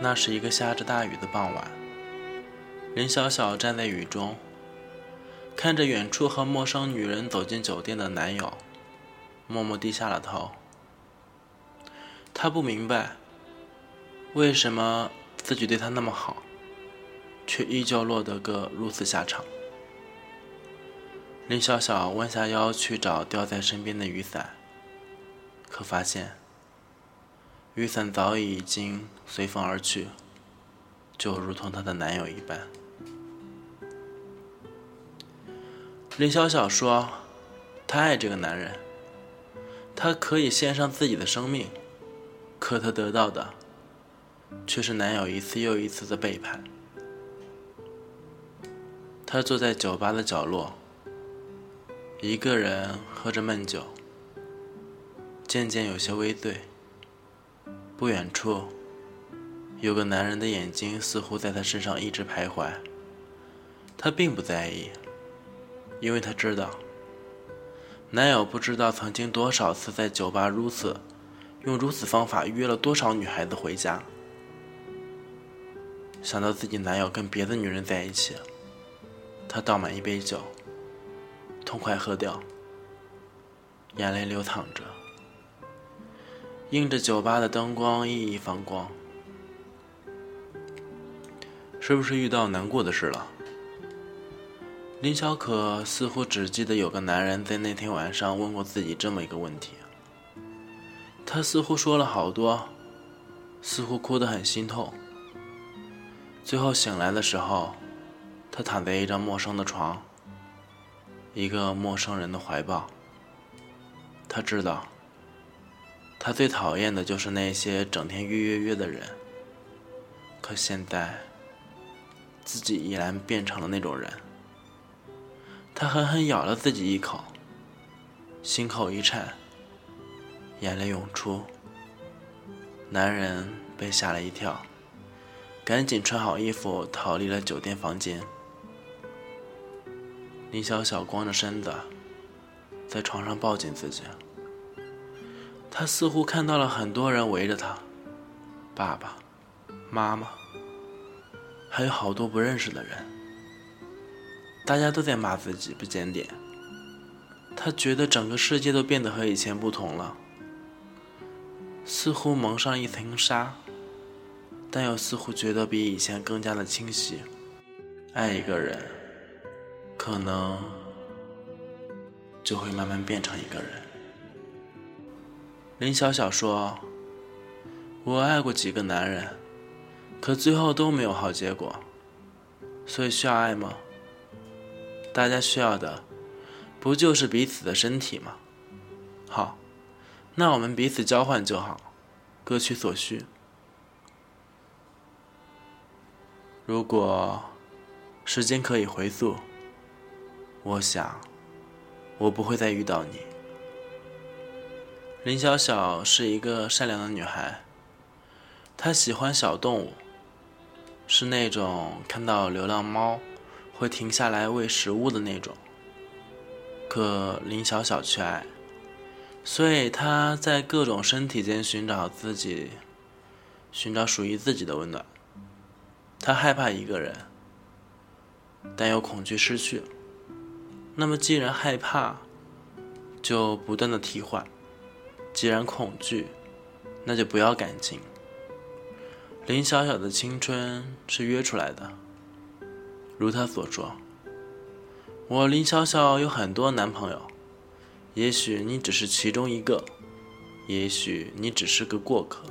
那是一个下着大雨的傍晚，林小小站在雨中，看着远处和陌生女人走进酒店的男友，默默低下了头。她不明白，为什么自己对他那么好，却依旧落得个如此下场。林小小弯下腰去找掉在身边的雨伞，可发现。雨伞早已经随风而去，就如同她的男友一般。林小小说：“她爱这个男人，她可以献上自己的生命，可她得到的却是男友一次又一次的背叛。”她坐在酒吧的角落，一个人喝着闷酒，渐渐有些微醉。不远处，有个男人的眼睛似乎在他身上一直徘徊。他并不在意，因为他知道，男友不知道曾经多少次在酒吧如此，用如此方法约了多少女孩子回家。想到自己男友跟别的女人在一起，他倒满一杯酒，痛快喝掉，眼泪流淌着。映着酒吧的灯光，熠熠放光。是不是遇到难过的事了？林小可似乎只记得有个男人在那天晚上问过自己这么一个问题。他似乎说了好多，似乎哭得很心痛。最后醒来的时候，他躺在一张陌生的床，一个陌生人的怀抱。他知道。他最讨厌的就是那些整天约约约的人。可现在，自己已然变成了那种人。他狠狠咬了自己一口，心口一颤，眼泪涌出。男人被吓了一跳，赶紧穿好衣服逃离了酒店房间。林小小光着身子，在床上抱紧自己。他似乎看到了很多人围着他，爸爸妈妈，还有好多不认识的人，大家都在骂自己不检点。他觉得整个世界都变得和以前不同了，似乎蒙上一层纱，但又似乎觉得比以前更加的清晰。爱一个人，可能就会慢慢变成一个人。林小小说：“我爱过几个男人，可最后都没有好结果。所以需要爱吗？大家需要的，不就是彼此的身体吗？好，那我们彼此交换就好，各取所需。如果时间可以回溯，我想，我不会再遇到你。”林小小是一个善良的女孩，她喜欢小动物，是那种看到流浪猫会停下来喂食物的那种。可林小小却爱，所以她在各种身体间寻找自己，寻找属于自己的温暖。她害怕一个人，但又恐惧失去。那么既然害怕，就不断的替换。既然恐惧，那就不要感情。林小小的青春是约出来的，如她所说：“我林小小有很多男朋友，也许你只是其中一个，也许你只是个过客。”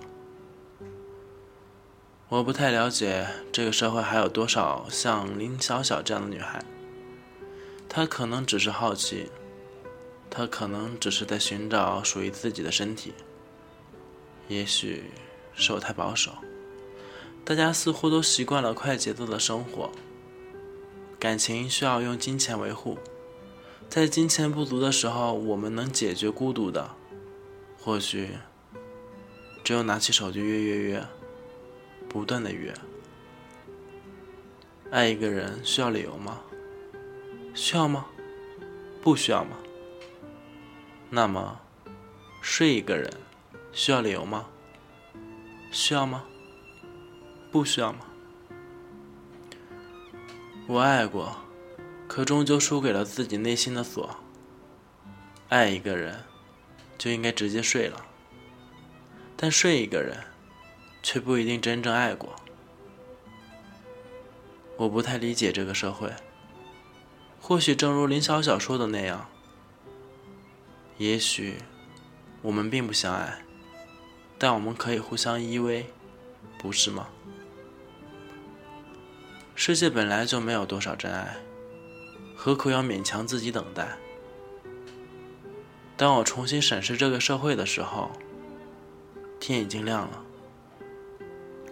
我不太了解这个社会还有多少像林小小这样的女孩，她可能只是好奇。他可能只是在寻找属于自己的身体，也许是我太保守。大家似乎都习惯了快节奏的生活，感情需要用金钱维护，在金钱不足的时候，我们能解决孤独的，或许只有拿起手机约约约，不断的约。爱一个人需要理由吗？需要吗？不需要吗？那么，睡一个人需要理由吗？需要吗？不需要吗？我爱过，可终究输给了自己内心的锁。爱一个人，就应该直接睡了。但睡一个人，却不一定真正爱过。我不太理解这个社会。或许正如林小小说的那样，也许我们并不相爱，但我们可以互相依偎，不是吗？世界本来就没有多少真爱，何苦要勉强自己等待？当我重新审视这个社会的时候，天已经亮了，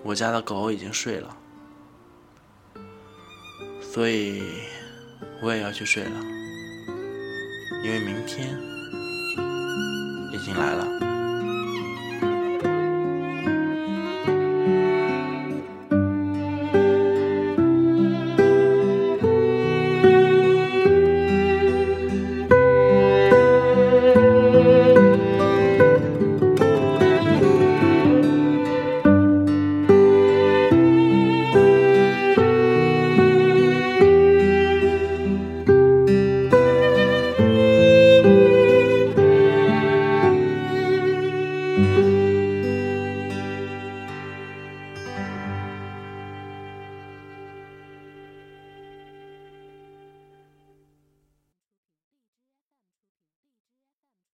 我家的狗已经睡了，所以我也要去睡了，因为明天已经来了。